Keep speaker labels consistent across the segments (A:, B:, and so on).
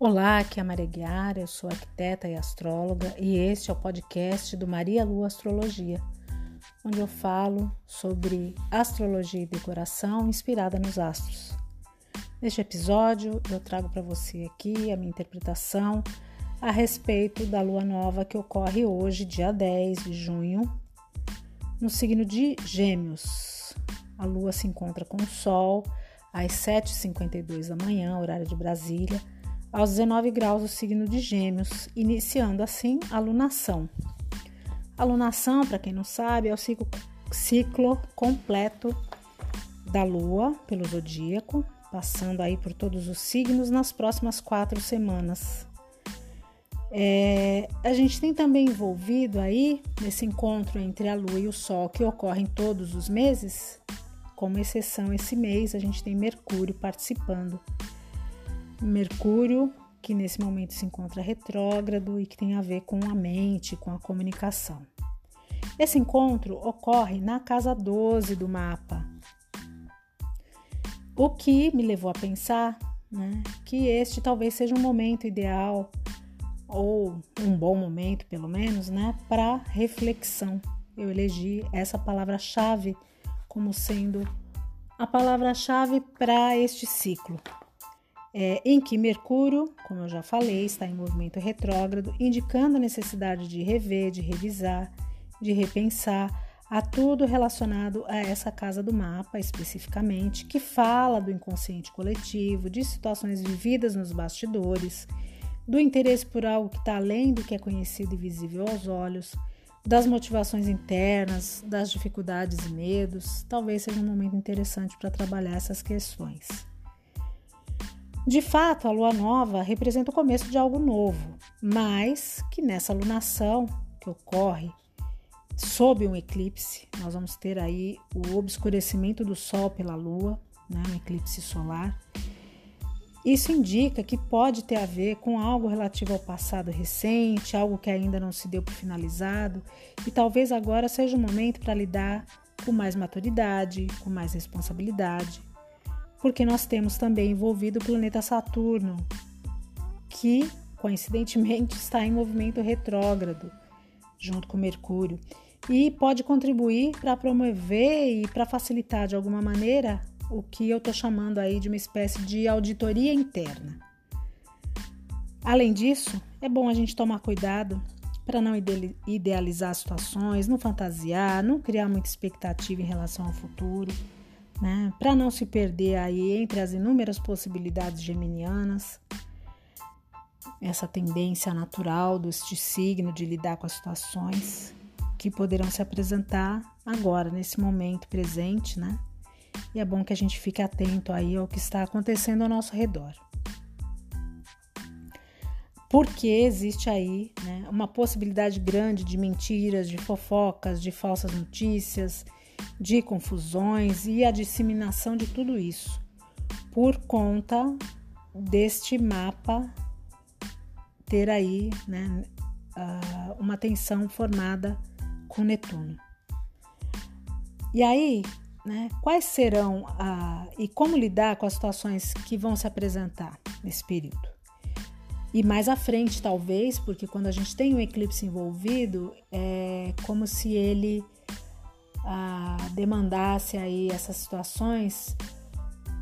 A: Olá, aqui é a Maria Guiara, eu sou arquiteta e astróloga e este é o podcast do Maria Lua Astrologia, onde eu falo sobre astrologia e decoração inspirada nos astros. Neste episódio, eu trago para você aqui a minha interpretação a respeito da lua nova que ocorre hoje, dia 10 de junho, no signo de Gêmeos. A lua se encontra com o Sol às 7h52 da manhã, horário de Brasília aos 19 graus do signo de Gêmeos, iniciando assim a lunação. A lunação, para quem não sabe, é o ciclo, ciclo completo da Lua pelo zodíaco, passando aí por todos os signos nas próximas quatro semanas. É, a gente tem também envolvido aí nesse encontro entre a Lua e o Sol que ocorre em todos os meses, como exceção esse mês a gente tem Mercúrio participando Mercúrio, que nesse momento se encontra retrógrado e que tem a ver com a mente, com a comunicação. Esse encontro ocorre na casa 12 do mapa, o que me levou a pensar né, que este talvez seja um momento ideal ou um bom momento, pelo menos, né, para reflexão. Eu elegi essa palavra-chave como sendo a palavra-chave para este ciclo é, em que Mercúrio, como eu já falei, está em movimento retrógrado, indicando a necessidade de rever, de revisar, de repensar a tudo relacionado a essa casa do mapa especificamente, que fala do inconsciente coletivo, de situações vividas nos bastidores, do interesse por algo que está além do que é conhecido e visível aos olhos, das motivações internas, das dificuldades e medos. Talvez seja um momento interessante para trabalhar essas questões. De fato, a lua nova representa o começo de algo novo, mas que nessa lunação que ocorre sob um eclipse, nós vamos ter aí o obscurecimento do sol pela lua, né, um eclipse solar. Isso indica que pode ter a ver com algo relativo ao passado recente, algo que ainda não se deu por finalizado, e talvez agora seja o momento para lidar com mais maturidade, com mais responsabilidade porque nós temos também envolvido o planeta Saturno, que coincidentemente está em movimento retrógrado, junto com Mercúrio, e pode contribuir para promover e para facilitar de alguma maneira o que eu estou chamando aí de uma espécie de auditoria interna. Além disso, é bom a gente tomar cuidado para não idealizar situações, não fantasiar, não criar muita expectativa em relação ao futuro né? Para não se perder aí entre as inúmeras possibilidades geminianas, essa tendência natural deste signo de lidar com as situações que poderão se apresentar agora, nesse momento presente, né? E é bom que a gente fique atento aí ao que está acontecendo ao nosso redor. Porque existe aí né, uma possibilidade grande de mentiras, de fofocas, de falsas notícias, de confusões e a disseminação de tudo isso por conta deste mapa ter aí né, uma tensão formada com Netuno. E aí, né, quais serão e como lidar com as situações que vão se apresentar nesse período? E mais à frente, talvez, porque quando a gente tem um eclipse envolvido, é como se ele a, demandasse aí essas situações,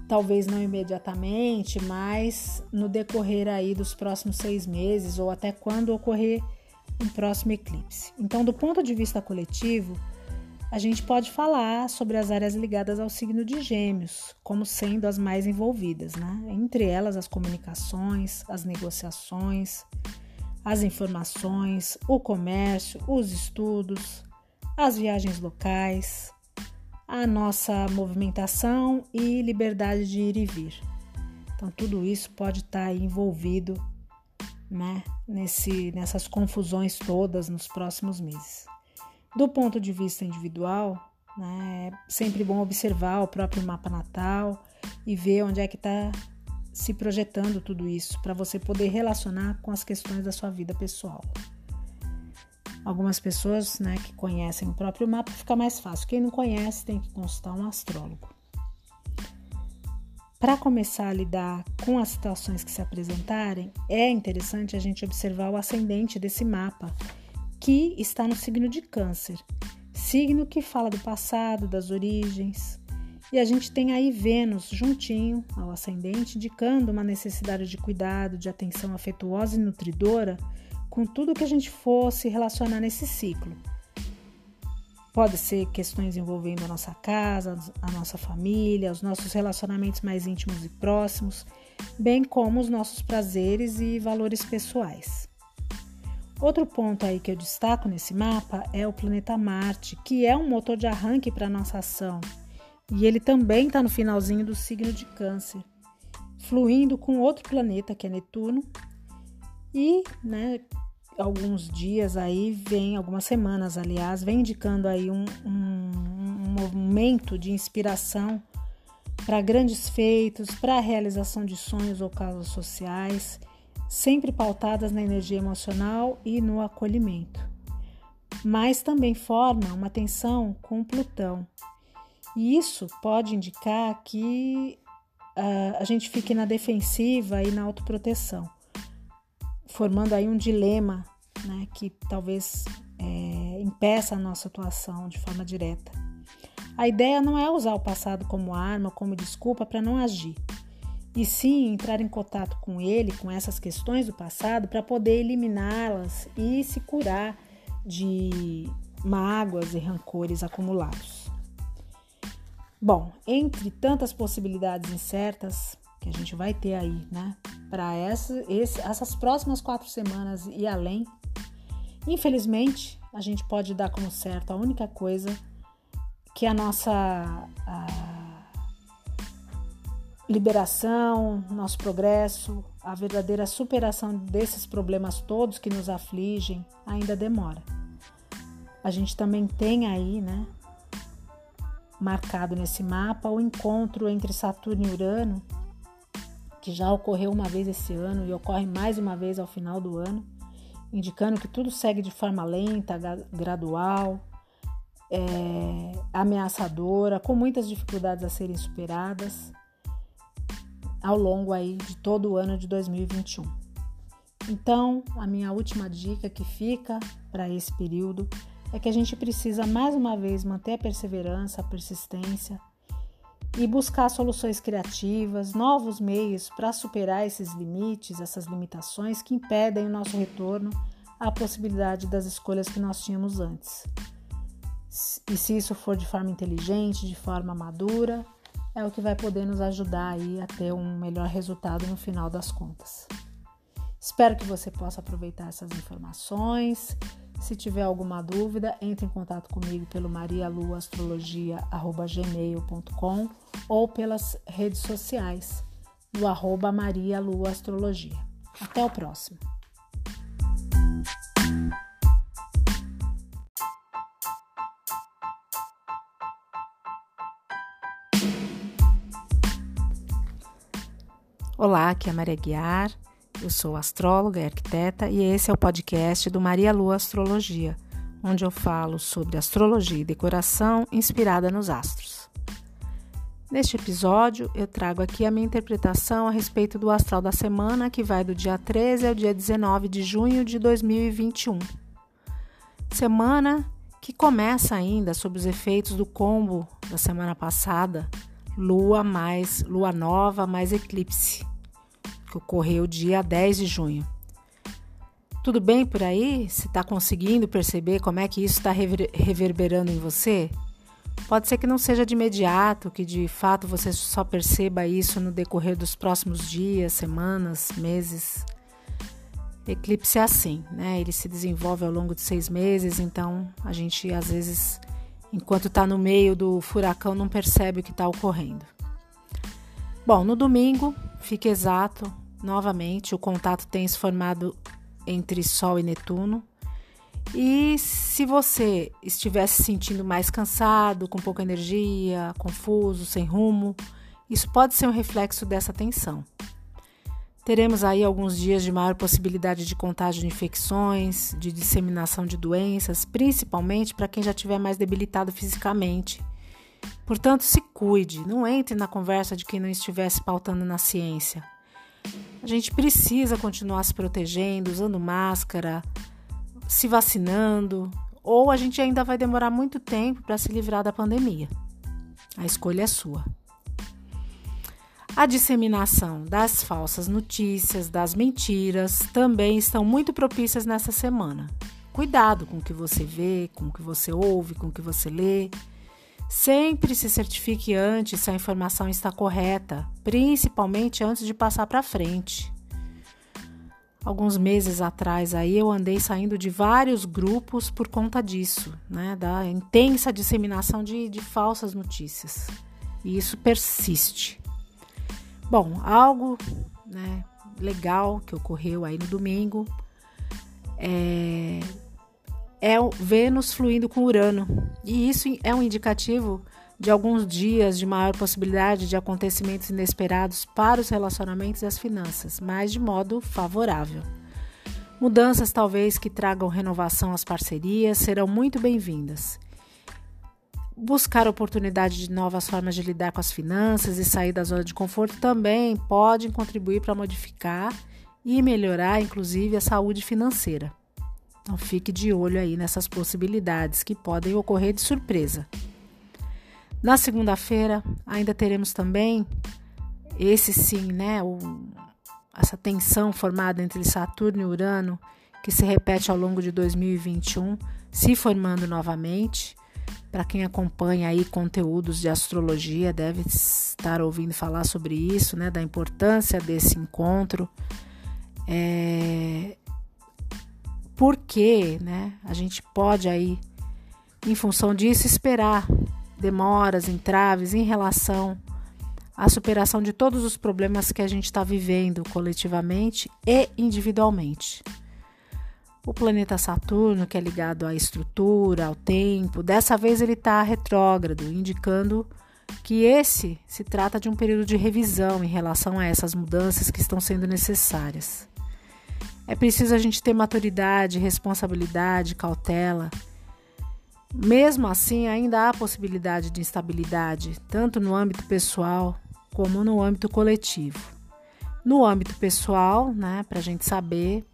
A: talvez não imediatamente, mas no decorrer aí dos próximos seis meses ou até quando ocorrer um próximo eclipse. Então, do ponto de vista coletivo, a gente pode falar sobre as áreas ligadas ao signo de Gêmeos, como sendo as mais envolvidas, né? Entre elas, as comunicações, as negociações, as informações, o comércio, os estudos, as viagens locais, a nossa movimentação e liberdade de ir e vir. Então, tudo isso pode estar envolvido né, nesse, nessas confusões todas nos próximos meses. Do ponto de vista individual, né, é sempre bom observar o próprio mapa natal e ver onde é que está se projetando tudo isso, para você poder relacionar com as questões da sua vida pessoal. Algumas pessoas né, que conhecem o próprio mapa fica mais fácil. Quem não conhece tem que consultar um astrólogo. para começar a lidar com as situações que se apresentarem, é interessante a gente observar o ascendente desse mapa, que está no signo de Câncer, signo que fala do passado, das origens. E a gente tem aí Vênus juntinho ao ascendente, indicando uma necessidade de cuidado, de atenção afetuosa e nutridora com tudo que a gente fosse relacionar nesse ciclo. Pode ser questões envolvendo a nossa casa, a nossa família, os nossos relacionamentos mais íntimos e próximos, bem como os nossos prazeres e valores pessoais. Outro ponto aí que eu destaco nesse mapa é o planeta Marte, que é um motor de arranque para a nossa ação. E ele também está no finalzinho do signo de Câncer, fluindo com outro planeta que é Netuno. E, né, alguns dias aí, vem, algumas semanas, aliás, vem indicando aí um, um, um momento de inspiração para grandes feitos, para a realização de sonhos ou causas sociais, sempre pautadas na energia emocional e no acolhimento. Mas também forma uma tensão com Plutão. E isso pode indicar que uh, a gente fique na defensiva e na autoproteção formando aí um dilema né, que talvez é, impeça a nossa atuação de forma direta. A ideia não é usar o passado como arma, como desculpa para não agir, e sim entrar em contato com ele, com essas questões do passado, para poder eliminá-las e se curar de mágoas e rancores acumulados. Bom, entre tantas possibilidades incertas, que a gente vai ter aí, né, para essa, essas próximas quatro semanas e além. Infelizmente, a gente pode dar como certo a única coisa que a nossa a liberação, nosso progresso, a verdadeira superação desses problemas todos que nos afligem ainda demora. A gente também tem aí, né, marcado nesse mapa o encontro entre Saturno e Urano que já ocorreu uma vez esse ano e ocorre mais uma vez ao final do ano, indicando que tudo segue de forma lenta, gradual, é, ameaçadora, com muitas dificuldades a serem superadas ao longo aí de todo o ano de 2021. Então, a minha última dica que fica para esse período é que a gente precisa mais uma vez manter a perseverança, a persistência, e buscar soluções criativas, novos meios para superar esses limites, essas limitações que impedem o nosso retorno à possibilidade das escolhas que nós tínhamos antes. E se isso for de forma inteligente, de forma madura, é o que vai poder nos ajudar aí a ter um melhor resultado no final das contas. Espero que você possa aproveitar essas informações se tiver alguma dúvida, entre em contato comigo pelo marialuastrologia.gmail.com ou pelas redes sociais no arroba marialuastrologia. Até o próximo! Olá, aqui é a Maria Guiar eu sou astróloga e arquiteta e esse é o podcast do Maria Lua Astrologia, onde eu falo sobre astrologia e decoração inspirada nos astros. Neste episódio, eu trago aqui a minha interpretação a respeito do astral da semana, que vai do dia 13 ao dia 19 de junho de 2021. Semana que começa ainda sob os efeitos do combo da semana passada, lua mais lua nova mais eclipse que ocorreu dia 10 de junho. Tudo bem por aí? Se está conseguindo perceber como é que isso está reverberando em você? Pode ser que não seja de imediato, que de fato você só perceba isso no decorrer dos próximos dias, semanas, meses. Eclipse é assim, né? Ele se desenvolve ao longo de seis meses, então a gente às vezes, enquanto está no meio do furacão, não percebe o que está ocorrendo. Bom, no domingo, fique exato, novamente, o contato tem se formado entre Sol e Netuno. E se você estiver se sentindo mais cansado, com pouca energia, confuso, sem rumo, isso pode ser um reflexo dessa tensão. Teremos aí alguns dias de maior possibilidade de contágio de infecções, de disseminação de doenças, principalmente para quem já estiver mais debilitado fisicamente Portanto, se cuide, não entre na conversa de quem não estivesse pautando na ciência. A gente precisa continuar se protegendo, usando máscara, se vacinando, ou a gente ainda vai demorar muito tempo para se livrar da pandemia. A escolha é sua. A disseminação das falsas notícias, das mentiras, também estão muito propícias nessa semana. Cuidado com o que você vê, com o que você ouve, com o que você lê. Sempre se certifique antes se a informação está correta, principalmente antes de passar para frente. Alguns meses atrás aí eu andei saindo de vários grupos por conta disso, né, da intensa disseminação de, de falsas notícias. E isso persiste. Bom, algo né, legal que ocorreu aí no domingo é, é o Vênus fluindo com Urano. E isso é um indicativo de alguns dias de maior possibilidade de acontecimentos inesperados para os relacionamentos e as finanças, mas de modo favorável. Mudanças talvez que tragam renovação às parcerias serão muito bem-vindas buscar oportunidade de novas formas de lidar com as finanças e sair da zona de conforto também podem contribuir para modificar e melhorar, inclusive, a saúde financeira. Então, fique de olho aí nessas possibilidades que podem ocorrer de surpresa. Na segunda-feira, ainda teremos também esse sim, né? O, essa tensão formada entre Saturno e Urano, que se repete ao longo de 2021, se formando novamente para quem acompanha aí conteúdos de astrologia, deve estar ouvindo falar sobre isso, né? Da importância desse encontro. É... Porque, né? A gente pode aí, em função disso, esperar demoras, entraves em relação à superação de todos os problemas que a gente está vivendo coletivamente e individualmente. O planeta Saturno, que é ligado à estrutura, ao tempo, dessa vez ele está retrógrado, indicando que esse se trata de um período de revisão em relação a essas mudanças que estão sendo necessárias. É preciso a gente ter maturidade, responsabilidade, cautela. Mesmo assim, ainda há possibilidade de instabilidade, tanto no âmbito pessoal como no âmbito coletivo. No âmbito pessoal, né, para a gente saber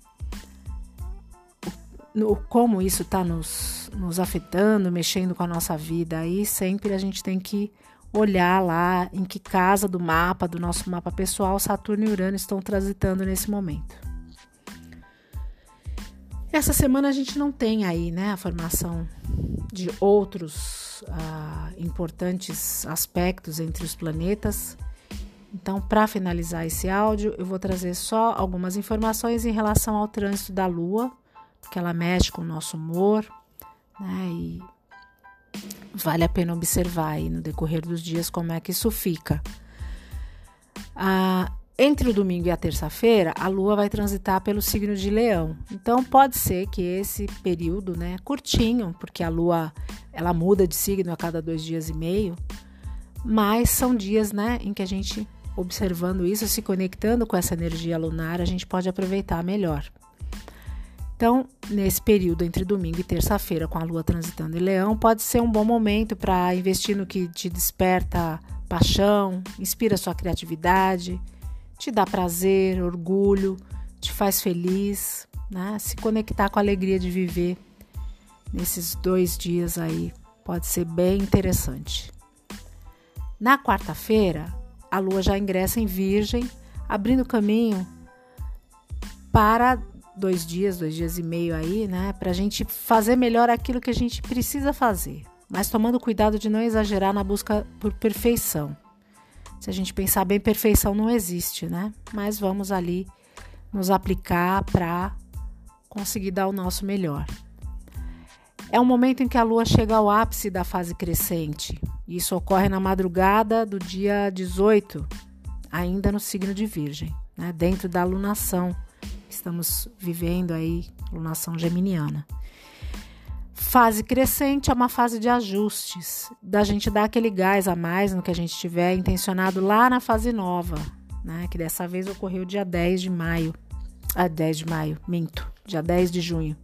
A: como isso está nos, nos afetando, mexendo com a nossa vida. Aí sempre a gente tem que olhar lá em que casa do mapa, do nosso mapa pessoal, Saturno e Urano estão transitando nesse momento. Essa semana a gente não tem aí né, a formação de outros ah, importantes aspectos entre os planetas. Então, para finalizar esse áudio, eu vou trazer só algumas informações em relação ao trânsito da Lua porque ela mexe com o nosso humor, né? E vale a pena observar aí no decorrer dos dias como é que isso fica. Ah, entre o domingo e a terça-feira, a Lua vai transitar pelo signo de Leão. Então pode ser que esse período, né, curtinho, porque a Lua ela muda de signo a cada dois dias e meio, mas são dias, né, em que a gente observando isso, se conectando com essa energia lunar, a gente pode aproveitar melhor. Então, nesse período entre domingo e terça-feira, com a lua transitando em leão, pode ser um bom momento para investir no que te desperta paixão, inspira sua criatividade, te dá prazer, orgulho, te faz feliz, né? Se conectar com a alegria de viver nesses dois dias aí pode ser bem interessante. Na quarta-feira, a lua já ingressa em Virgem, abrindo caminho para dois dias, dois dias e meio aí, né? Para a gente fazer melhor aquilo que a gente precisa fazer, mas tomando cuidado de não exagerar na busca por perfeição. Se a gente pensar bem, perfeição não existe, né? Mas vamos ali nos aplicar para conseguir dar o nosso melhor. É um momento em que a lua chega ao ápice da fase crescente. Isso ocorre na madrugada do dia 18, ainda no signo de Virgem, né? dentro da lunação estamos vivendo aí, lunação geminiana. Fase crescente é uma fase de ajustes, da gente dar aquele gás a mais no que a gente tiver intencionado lá na fase nova, né? Que dessa vez ocorreu dia 10 de maio. Ah, 10 de maio, minto, dia 10 de junho.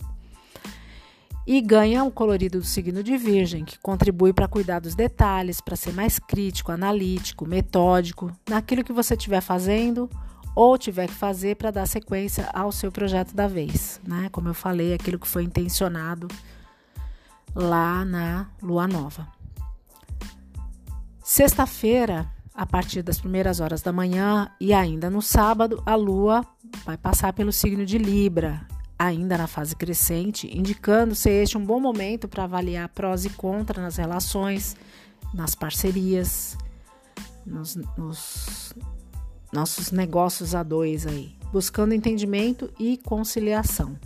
A: E ganha o colorido do signo de Virgem, que contribui para cuidar dos detalhes, para ser mais crítico, analítico, metódico naquilo que você estiver fazendo ou tiver que fazer para dar sequência ao seu projeto da vez, né? Como eu falei, aquilo que foi intencionado lá na lua nova. Sexta-feira, a partir das primeiras horas da manhã e ainda no sábado, a lua vai passar pelo signo de Libra, ainda na fase crescente, indicando ser este um bom momento para avaliar prós e contras nas relações, nas parcerias, nos, nos nossos negócios a dois aí, buscando entendimento e conciliação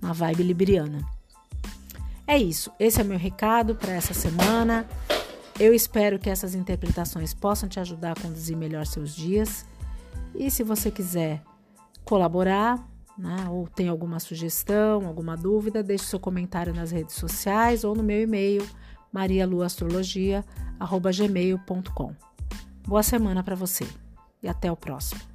A: na vibe libriana. É isso, esse é meu recado para essa semana. Eu espero que essas interpretações possam te ajudar a conduzir melhor seus dias. E se você quiser colaborar, né, ou tem alguma sugestão, alguma dúvida, deixe seu comentário nas redes sociais ou no meu e-mail marialuastrologia@gmail.com. Boa semana para você e até o próximo.